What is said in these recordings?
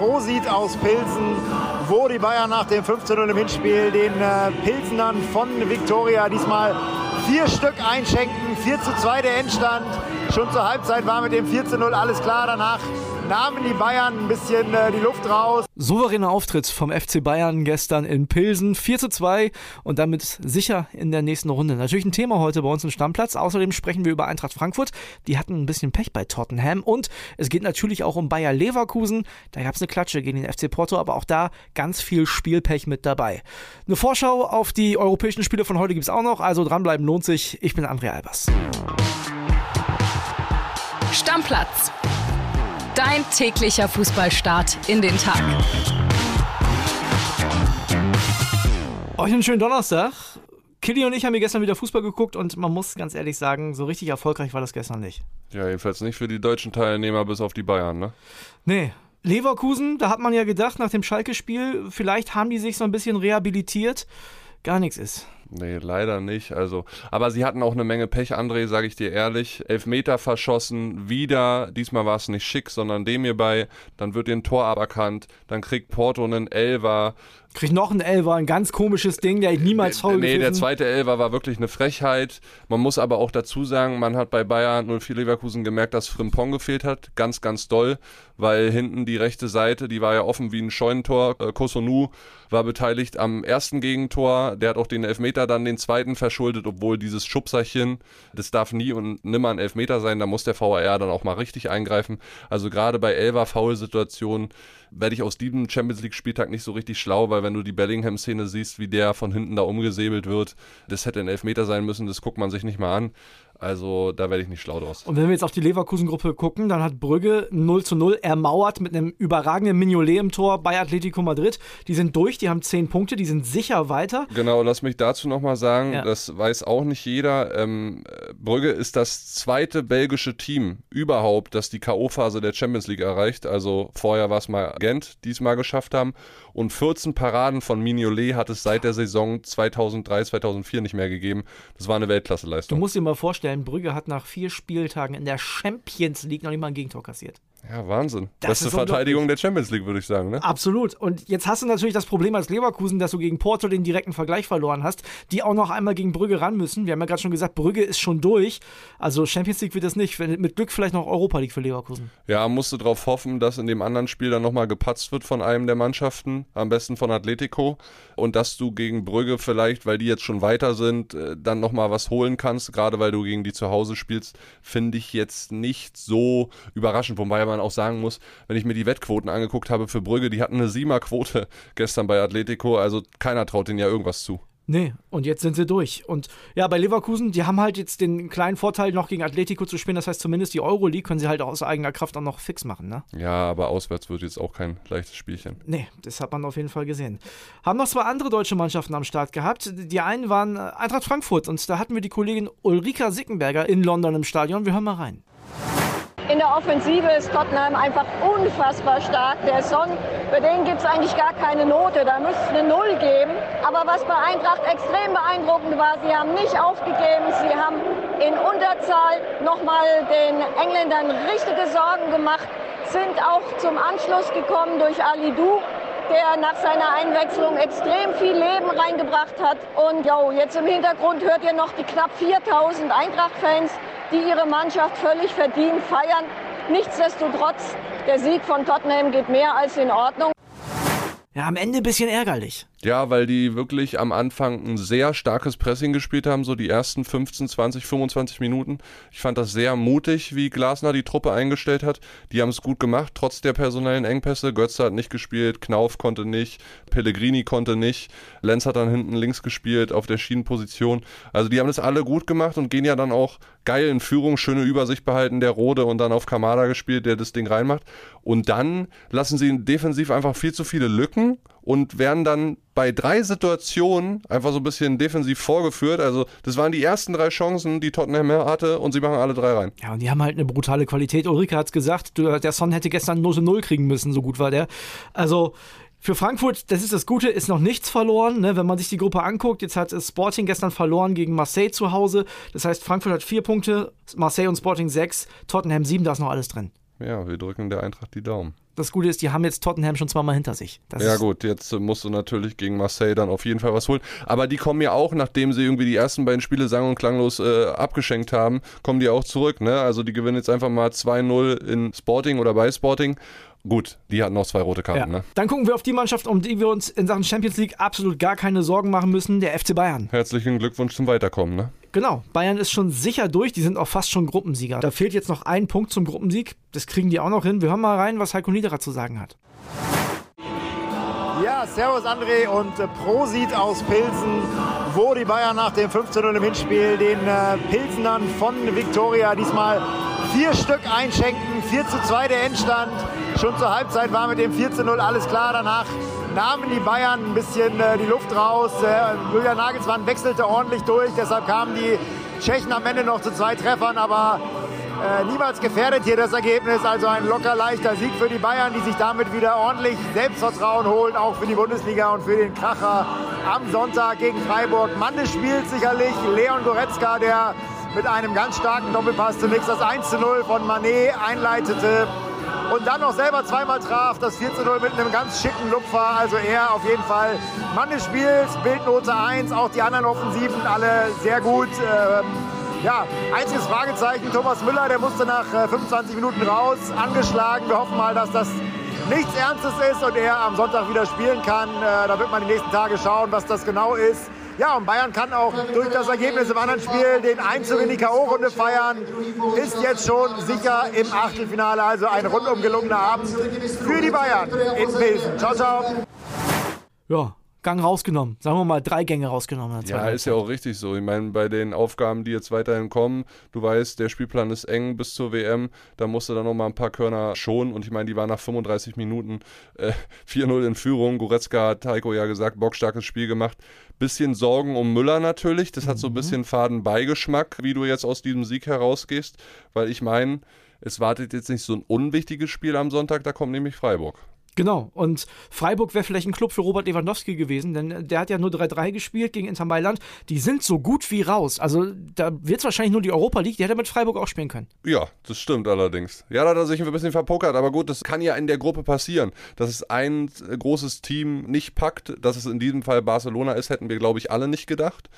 Prosit aus Pilsen, wo die Bayern nach dem 15-0 im Hinspiel den äh, Pilsenern von Viktoria diesmal vier Stück einschenken. 4 zu 2 der Endstand. Schon zur Halbzeit war mit dem 4 zu 0 alles klar. Danach nahmen die Bayern ein bisschen äh, die Luft raus. Souveräner Auftritt vom FC Bayern gestern in Pilsen. 4 zu 2 und damit sicher in der nächsten Runde. Natürlich ein Thema heute bei uns im Stammplatz. Außerdem sprechen wir über Eintracht Frankfurt. Die hatten ein bisschen Pech bei Tottenham. Und es geht natürlich auch um Bayer Leverkusen. Da gab es eine Klatsche gegen den FC Porto, aber auch da ganz viel Spielpech mit dabei. Eine Vorschau auf die europäischen Spiele von heute gibt es auch noch. Also dranbleiben lohnt sich. Ich bin André Albers. Stammplatz Dein täglicher Fußballstart in den Tag. Euch einen schönen Donnerstag. Killy und ich haben hier gestern wieder Fußball geguckt und man muss ganz ehrlich sagen, so richtig erfolgreich war das gestern nicht. Ja, jedenfalls nicht für die deutschen Teilnehmer bis auf die Bayern, ne? Nee. Leverkusen, da hat man ja gedacht nach dem Schalke-Spiel, vielleicht haben die sich so ein bisschen rehabilitiert. Gar nichts ist. Nee, leider nicht. Also, aber sie hatten auch eine Menge Pech, André, sage ich dir ehrlich. Elfmeter verschossen, wieder. Diesmal war es nicht schick, sondern dem hierbei. Dann wird den Tor aberkannt. Dann kriegt Porto einen Elver. Kriegt noch ein Elver, ein ganz komisches Ding, der ich niemals faul Nee, der zweite Elver war wirklich eine Frechheit. Man muss aber auch dazu sagen, man hat bei Bayern 04 Leverkusen gemerkt, dass Frimpong gefehlt hat. Ganz, ganz doll, weil hinten die rechte Seite, die war ja offen wie ein Scheunentor. Äh, Kosonu war beteiligt am ersten Gegentor. Der hat auch den Elfmeter dann den zweiten verschuldet, obwohl dieses Schubserchen, das darf nie und nimmer ein Elfmeter sein. Da muss der VAR dann auch mal richtig eingreifen. Also gerade bei Elver-Foul-Situationen werde ich aus diesem Champions League-Spieltag nicht so richtig schlau, weil wenn du die Bellingham-Szene siehst, wie der von hinten da umgesäbelt wird, das hätte ein Elfmeter sein müssen, das guckt man sich nicht mal an. Also da werde ich nicht schlau draus. Und wenn wir jetzt auf die Leverkusen-Gruppe gucken, dann hat Brügge 0 zu 0 ermauert mit einem überragenden Mignolet im Tor bei Atletico Madrid. Die sind durch, die haben 10 Punkte, die sind sicher weiter. Genau, lass mich dazu nochmal sagen, ja. das weiß auch nicht jeder. Ähm, Brügge ist das zweite belgische Team überhaupt, das die K.O.-Phase der Champions League erreicht. Also vorher war es mal Gent, die es mal geschafft haben. Und 14 Paraden von Mignolet hat es seit der Saison 2003, 2004 nicht mehr gegeben. Das war eine Weltklasseleistung. Du musst dir mal vorstellen, Brügge hat nach vier Spieltagen in der Champions League noch nicht mal ein Gegentor kassiert. Ja, Wahnsinn. Das Beste Verteidigung der Champions League, würde ich sagen. Ne? Absolut. Und jetzt hast du natürlich das Problem als Leverkusen, dass du gegen Porto den direkten Vergleich verloren hast, die auch noch einmal gegen Brügge ran müssen. Wir haben ja gerade schon gesagt, Brügge ist schon durch. Also Champions League wird es nicht. Mit Glück vielleicht noch Europa League für Leverkusen. Ja, musst du darauf hoffen, dass in dem anderen Spiel dann nochmal gepatzt wird von einem der Mannschaften, am besten von Atletico. Und dass du gegen Brügge vielleicht, weil die jetzt schon weiter sind, äh, dann nochmal was holen kannst. Gerade weil du gegen die zu Hause spielst, finde ich jetzt nicht so überraschend. Wobei man auch sagen muss, wenn ich mir die Wettquoten angeguckt habe für Brügge, die hatten eine Siemer-Quote gestern bei Atletico, also keiner traut denen ja irgendwas zu. Nee, und jetzt sind sie durch. Und ja, bei Leverkusen, die haben halt jetzt den kleinen Vorteil, noch gegen Atletico zu spielen. Das heißt, zumindest die Euroleague können sie halt aus eigener Kraft auch noch fix machen, ne? Ja, aber auswärts wird jetzt auch kein leichtes Spielchen. Nee, das hat man auf jeden Fall gesehen. Haben noch zwei andere deutsche Mannschaften am Start gehabt. Die einen waren Eintracht Frankfurt und da hatten wir die Kollegin Ulrika Sickenberger in London im Stadion. Wir hören mal rein. In der Offensive ist Tottenham einfach unfassbar stark. Der Son, für den gibt es eigentlich gar keine Note. Da müsste es eine Null geben. Aber was bei Eintracht extrem beeindruckend war, sie haben nicht aufgegeben. Sie haben in Unterzahl nochmal den Engländern richtige Sorgen gemacht, sind auch zum Anschluss gekommen durch Ali Du der nach seiner Einwechslung extrem viel Leben reingebracht hat. Und jo, jetzt im Hintergrund hört ihr noch die knapp 4000 Eintracht-Fans, die ihre Mannschaft völlig verdient feiern. Nichtsdestotrotz, der Sieg von Tottenham geht mehr als in Ordnung. Ja, am Ende ein bisschen ärgerlich. Ja, weil die wirklich am Anfang ein sehr starkes Pressing gespielt haben, so die ersten 15, 20, 25 Minuten. Ich fand das sehr mutig, wie Glasner die Truppe eingestellt hat. Die haben es gut gemacht, trotz der personellen Engpässe. Götze hat nicht gespielt, Knauf konnte nicht, Pellegrini konnte nicht, Lenz hat dann hinten links gespielt auf der Schienenposition. Also die haben das alle gut gemacht und gehen ja dann auch geil in Führung, schöne Übersicht behalten, der Rode und dann auf Kamada gespielt, der das Ding reinmacht. Und dann lassen sie defensiv einfach viel zu viele Lücken und werden dann bei drei Situationen einfach so ein bisschen defensiv vorgeführt. Also das waren die ersten drei Chancen, die Tottenham hatte und sie machen alle drei rein. Ja, und die haben halt eine brutale Qualität. Ulrike hat es gesagt, der Son hätte gestern so Null kriegen müssen, so gut war der. Also für Frankfurt, das ist das Gute, ist noch nichts verloren. Ne? Wenn man sich die Gruppe anguckt, jetzt hat Sporting gestern verloren gegen Marseille zu Hause. Das heißt, Frankfurt hat vier Punkte, Marseille und Sporting sechs, Tottenham sieben, da ist noch alles drin. Ja, wir drücken der Eintracht die Daumen. Das Gute ist, die haben jetzt Tottenham schon zweimal hinter sich. Das ja gut, jetzt äh, musst du natürlich gegen Marseille dann auf jeden Fall was holen. Aber die kommen ja auch, nachdem sie irgendwie die ersten beiden Spiele sang- und klanglos äh, abgeschenkt haben, kommen die auch zurück. Ne? Also die gewinnen jetzt einfach mal 2-0 in Sporting oder bei Sporting. Gut, die hatten noch zwei rote Karten. Ja. Ne? Dann gucken wir auf die Mannschaft, um die wir uns in Sachen Champions League absolut gar keine Sorgen machen müssen, der FC Bayern. Herzlichen Glückwunsch zum Weiterkommen. Ne? Genau, Bayern ist schon sicher durch, die sind auch fast schon Gruppensieger. Da fehlt jetzt noch ein Punkt zum Gruppensieg, das kriegen die auch noch hin. Wir hören mal rein, was Heiko Niederer zu sagen hat. Ja, Servus André und äh, Prosit aus Pilsen, wo die Bayern nach dem 15-0 im Hinspiel den äh, Pilsenern von Viktoria diesmal vier Stück einschenken. 4 zu 2 der Endstand. Schon zur Halbzeit war mit dem 4 zu 0 alles klar. Danach nahmen die Bayern ein bisschen äh, die Luft raus. Äh, Julian Nagelsmann wechselte ordentlich durch. Deshalb kamen die Tschechen am Ende noch zu zwei Treffern. Aber äh, niemals gefährdet hier das Ergebnis. Also ein locker leichter Sieg für die Bayern, die sich damit wieder ordentlich Selbstvertrauen holen, auch für die Bundesliga und für den Kracher am Sonntag gegen Freiburg. Mann des Spiels sicherlich Leon Goretzka, der mit einem ganz starken Doppelpass zunächst das 1 zu 0 von Manet einleitete und dann noch selber zweimal traf, das 4 zu 0 mit einem ganz schicken Lupfer. Also er auf jeden Fall Mann des Spiels, Bildnote 1, auch die anderen Offensiven alle sehr gut. Ähm, ja, einziges Fragezeichen, Thomas Müller, der musste nach äh, 25 Minuten raus, angeschlagen. Wir hoffen mal, dass das nichts Ernstes ist und er am Sonntag wieder spielen kann. Äh, da wird man die nächsten Tage schauen, was das genau ist. Ja, und Bayern kann auch durch das Ergebnis im anderen Spiel den Einzug in die K.O.-Runde feiern. Ist jetzt schon sicher im Achtelfinale. Also ein rundum gelungener Abend für die Bayern in Pilsen. Ciao, ciao. Ja, Gang rausgenommen. Sagen wir mal drei Gänge rausgenommen. Ja, zweiten ist ja auch richtig so. Ich meine, bei den Aufgaben, die jetzt weiterhin kommen, du weißt, der Spielplan ist eng bis zur WM, da musst du dann nochmal ein paar Körner schonen und ich meine, die waren nach 35 Minuten äh, 4-0 in Führung. Goretzka hat Heiko ja gesagt, bockstarkes Spiel gemacht. Bisschen Sorgen um Müller natürlich, das hat so ein bisschen faden Beigeschmack, wie du jetzt aus diesem Sieg herausgehst, weil ich meine, es wartet jetzt nicht so ein unwichtiges Spiel am Sonntag, da kommt nämlich Freiburg. Genau. Und Freiburg wäre vielleicht ein Club für Robert Lewandowski gewesen, denn der hat ja nur 3-3 gespielt gegen Inter Mailand. Die sind so gut wie raus. Also da wird es wahrscheinlich nur die Europa League, die hätte mit Freiburg auch spielen können. Ja, das stimmt allerdings. Ja, da hat er sich ein bisschen verpokert, aber gut, das kann ja in der Gruppe passieren. Dass es ein äh, großes Team nicht packt, dass es in diesem Fall Barcelona ist, hätten wir, glaube ich, alle nicht gedacht.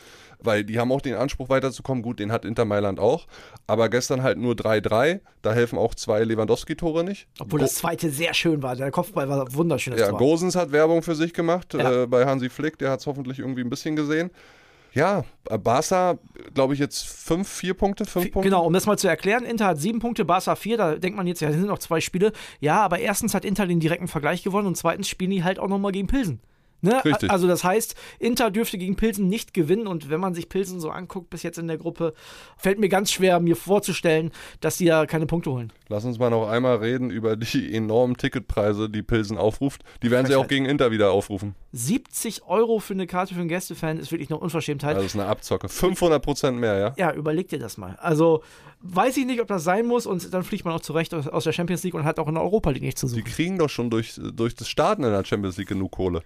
Weil die haben auch den Anspruch weiterzukommen. Gut, den hat Inter Mailand auch. Aber gestern halt nur 3-3. Da helfen auch zwei Lewandowski-Tore nicht. Obwohl das zweite sehr schön war. Der Kopfball war ein wunderschönes Ja, Tor. Gosens hat Werbung für sich gemacht Ja. äh, bei Hansi Flick. Der hat es hoffentlich irgendwie ein bisschen gesehen. Ja, Barca, glaube ich, jetzt fünf, vier Punkte, fünf Punkte. Genau, um das mal zu erklären, Inter hat sieben Punkte, Barca vier, da denkt man jetzt, ja, es sind noch zwei Spiele. Ja, aber erstens hat Inter den direkten Vergleich gewonnen und zweitens spielen die halt auch nochmal gegen Pilsen. Ne? Richtig. Also das heißt, Inter dürfte gegen Pilsen nicht gewinnen und wenn man sich Pilsen so anguckt bis jetzt in der Gruppe, fällt mir ganz schwer, mir vorzustellen, dass die da keine Punkte holen. Lass uns mal noch einmal reden über die enormen Ticketpreise, die Pilsen aufruft. Die werden sie auch gegen Inter wieder aufrufen. 70 Euro für eine Karte für einen Gästefan ist wirklich eine Unverschämtheit. Also das ist eine Abzocke. 500 Prozent mehr, ja? Ja, überleg dir das mal. Also weiß ich nicht, ob das sein muss und dann fliegt man auch zurecht aus aus der Champions League und hat auch in der Europa League nichts zu Die suchen. kriegen doch schon durch, durch das Starten in der Champions League genug Kohle.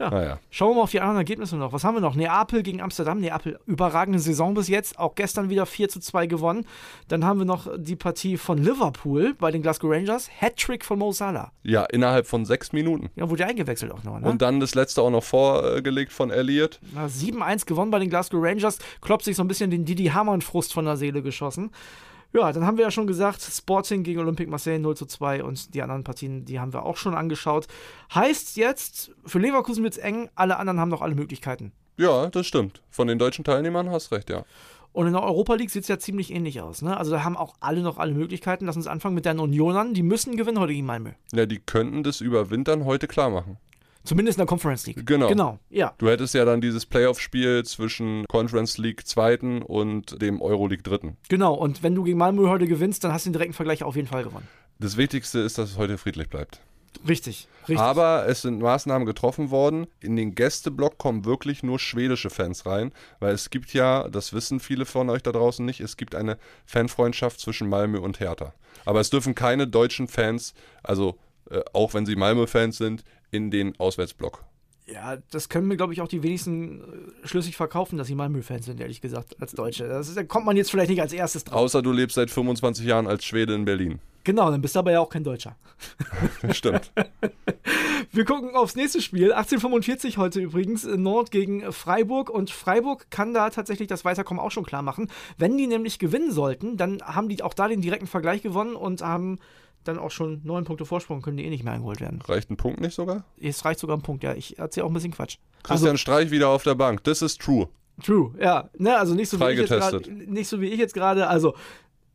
Ja. Naja. Schauen wir mal auf die anderen Ergebnisse noch. Was haben wir noch? Neapel gegen Amsterdam. Neapel, überragende Saison bis jetzt. Auch gestern wieder 4 zu 2 gewonnen. Dann haben wir noch die Partie von Liverpool bei den Glasgow Rangers. Hattrick von Mo Salah. Ja, innerhalb von sechs Minuten. Ja, wurde ja eingewechselt auch noch. Ne? Und dann das letzte auch noch vorgelegt von Elliott. Na, 7-1 gewonnen bei den Glasgow Rangers. Kloppt sich so ein bisschen den Didi Hamann-Frust von der Seele geschossen. Ja, dann haben wir ja schon gesagt, Sporting gegen Olympique Marseille 0 zu 2 und die anderen Partien, die haben wir auch schon angeschaut. Heißt jetzt, für Leverkusen wird es eng, alle anderen haben noch alle Möglichkeiten. Ja, das stimmt. Von den deutschen Teilnehmern hast recht, ja. Und in der Europa League sieht es ja ziemlich ähnlich aus. Ne? Also da haben auch alle noch alle Möglichkeiten. Lass uns anfangen mit den Unionern. Die müssen gewinnen heute gegen Malmö. Ja, die könnten das überwintern heute klar machen. Zumindest in der Conference League. Genau. Genau, ja. Du hättest ja dann dieses Playoff-Spiel zwischen Conference League zweiten und dem Euroleague dritten. Genau. Und wenn du gegen Malmö heute gewinnst, dann hast du den direkten Vergleich auf jeden Fall gewonnen. Das Wichtigste ist, dass es heute friedlich bleibt. Richtig, richtig. Aber es sind Maßnahmen getroffen worden. In den Gästeblock kommen wirklich nur schwedische Fans rein, weil es gibt ja, das wissen viele von euch da draußen nicht, es gibt eine Fanfreundschaft zwischen Malmö und Hertha. Aber es dürfen keine deutschen Fans, also äh, auch wenn sie Malmö-Fans sind, in den Auswärtsblock. Ja, das können mir, glaube ich, auch die wenigsten äh, schlüssig verkaufen, dass sie Malmö-Fans sind, ehrlich gesagt, als Deutsche. Das ist, da kommt man jetzt vielleicht nicht als erstes drauf. Außer du lebst seit 25 Jahren als Schwede in Berlin. Genau, dann bist du aber ja auch kein Deutscher. Stimmt. Wir gucken aufs nächste Spiel. 1845 heute übrigens. Nord gegen Freiburg. Und Freiburg kann da tatsächlich das Weiterkommen auch schon klar machen. Wenn die nämlich gewinnen sollten, dann haben die auch da den direkten Vergleich gewonnen und haben dann auch schon neun Punkte Vorsprung, können die eh nicht mehr eingeholt werden. Reicht ein Punkt nicht sogar? Es reicht sogar ein Punkt, ja. Ich erzähle auch ein bisschen Quatsch. Christian Streich wieder auf der Bank. Das ist true. True, ja. Ne, also nicht so, wie ich jetzt grad, nicht so wie ich jetzt gerade. Also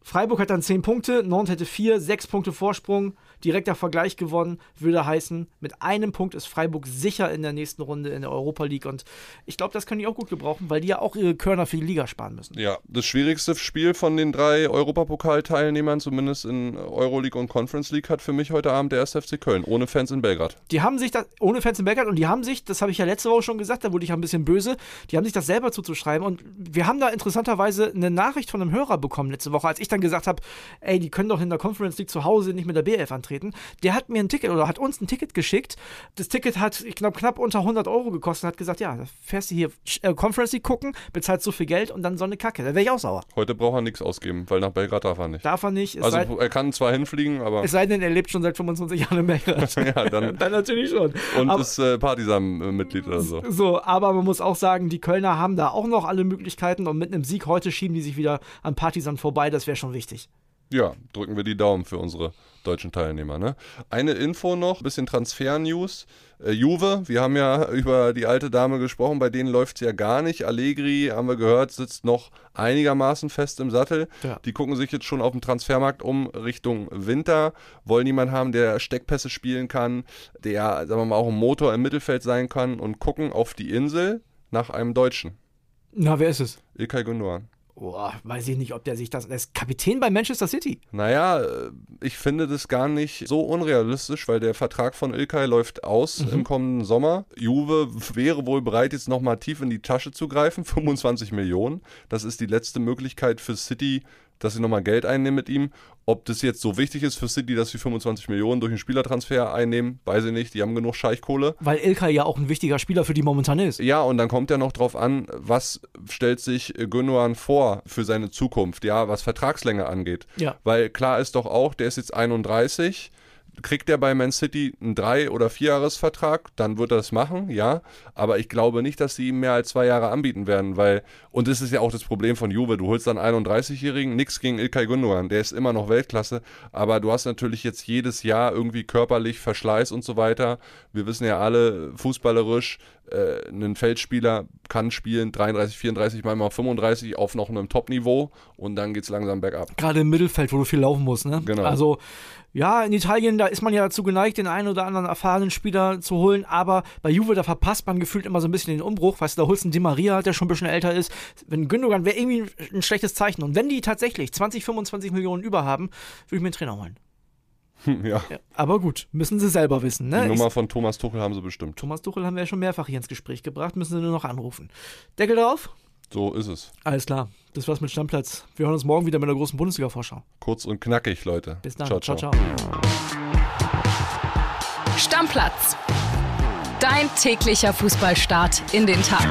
Freiburg hat dann 10 Punkte, Nantes hätte 4, 6 Punkte Vorsprung, direkter Vergleich gewonnen, würde heißen, mit einem Punkt ist Freiburg sicher in der nächsten Runde in der Europa League und ich glaube, das können die auch gut gebrauchen, weil die ja auch ihre Körner für die Liga sparen müssen. Ja, das schwierigste Spiel von den drei Europapokalteilnehmern, zumindest in Euroleague und Conference League, hat für mich heute Abend der 1. FC Köln, ohne Fans in Belgrad. Die haben sich das, ohne Fans in Belgrad, und die haben sich, das habe ich ja letzte Woche schon gesagt, da wurde ich ja ein bisschen böse, die haben sich das selber zuzuschreiben. Und wir haben da interessanterweise eine Nachricht von einem Hörer bekommen letzte Woche, als ich dann gesagt habe, ey, die können doch in der Conference League zu Hause nicht mit der B11 antreten. Der hat mir ein Ticket oder hat uns ein Ticket geschickt. Das Ticket hat knapp, knapp unter 100 Euro gekostet und hat gesagt, ja, fährst du hier äh, Conference League gucken, bezahlst so viel Geld und dann so eine Kacke. Da wäre ich auch sauer. Heute braucht er nichts ausgeben, weil nach Belgrad darf er nicht. Darf er nicht. Also sei, er kann zwar hinfliegen, aber es sei denn, er lebt schon seit 25 Jahren in Belgrad. ja, dann dann natürlich schon. und Aber- ist äh, Partisan-Mitglied oder so. So, aber man muss auch sagen, die Kölner haben da auch noch alle Möglichkeiten und mit einem Sieg heute schieben die sich wieder an Partisan vorbei. Das wäre schon wichtig. Ja, drücken wir die Daumen für unsere deutschen Teilnehmer. Ne? Eine Info noch, bisschen Transfer-News. Äh, Juve, wir haben ja über die alte Dame gesprochen, bei denen läuft es ja gar nicht. Allegri, haben wir gehört, sitzt noch einigermaßen fest im Sattel. Ja. Die gucken sich jetzt schon auf dem Transfermarkt um Richtung Winter, wollen jemanden haben, der Steckpässe spielen kann, der, sagen wir mal, auch ein Motor im Mittelfeld sein kann und gucken auf die Insel nach einem Deutschen. Na, wer ist es? Ilkay Gündogan. Boah, weiß ich nicht, ob der sich das. Der ist Kapitän bei Manchester City. Naja, äh, ich finde das gar nicht so unrealistisch, weil der Vertrag von Ilkay läuft aus im kommenden Sommer. Juve wäre wohl bereit, jetzt nochmal tief in die Tasche zu greifen, 25 Millionen. Das ist die letzte Möglichkeit für City, dass sie nochmal Geld einnehmen mit ihm. Ob das jetzt so wichtig ist für City, dass sie 25 Millionen durch einen Spielertransfer einnehmen, weiß ich nicht. Die haben genug Scheichkohle. Weil Ilkay ja auch ein wichtiger Spieler für die momentan ist. Ja, und dann kommt ja noch drauf an, was stellt sich äh, Gündogan vor für seine Zukunft, ja, was Vertragslänge angeht. Ja. Weil klar ist doch auch, der ist jetzt 31, kriegt er bei Man City einen Drei- oder Vierjahresvertrag, dann wird er das machen, ja. Aber ich glaube nicht, dass sie ihm mehr als zwei Jahre anbieten werden, weil, und das ist ja auch das Problem von Juve, du holst dann einen 31-Jährigen, nix gegen Ilkay Gündogan, der ist immer noch Weltklasse, aber du hast natürlich jetzt jedes Jahr irgendwie körperlich Verschleiß und so weiter. Wir wissen ja alle, fußballerisch, äh, ein Feldspieler kann spielen 33, 34, manchmal 35 auf noch einem Top-Niveau und dann geht's langsam bergab. Gerade im Mittelfeld, wo du viel laufen musst, ne? Genau. Also, ja, in Italien, da ist man ja dazu geneigt, den einen oder anderen erfahrenen Spieler zu holen, aber bei Juve, da verpasst man gefühlt immer so ein bisschen den Umbruch. Weißt du, da holst du einen Di Maria, der schon ein bisschen älter ist. Wenn Gündogan wäre irgendwie ein schlechtes Zeichen. Und wenn die tatsächlich 20, 25 Millionen über haben, würde ich mir einen Trainer holen. ja. Ja, aber gut, müssen sie selber wissen, ne? Die Ich- Nummer von Thomas Tuchel haben sie bestimmt. Thomas Tuchel haben wir ja schon mehrfach hier ins Gespräch gebracht, müssen sie nur noch anrufen. Deckel drauf? So ist es. Alles klar. Das war's mit Stammplatz. Wir hören uns morgen wieder mit der großen Bundesliga-Vorschau. Kurz und knackig, Leute. Bis dann. Ciao, ciao. ciao. ciao. Stammplatz. Dein täglicher Fußballstart in den Tag.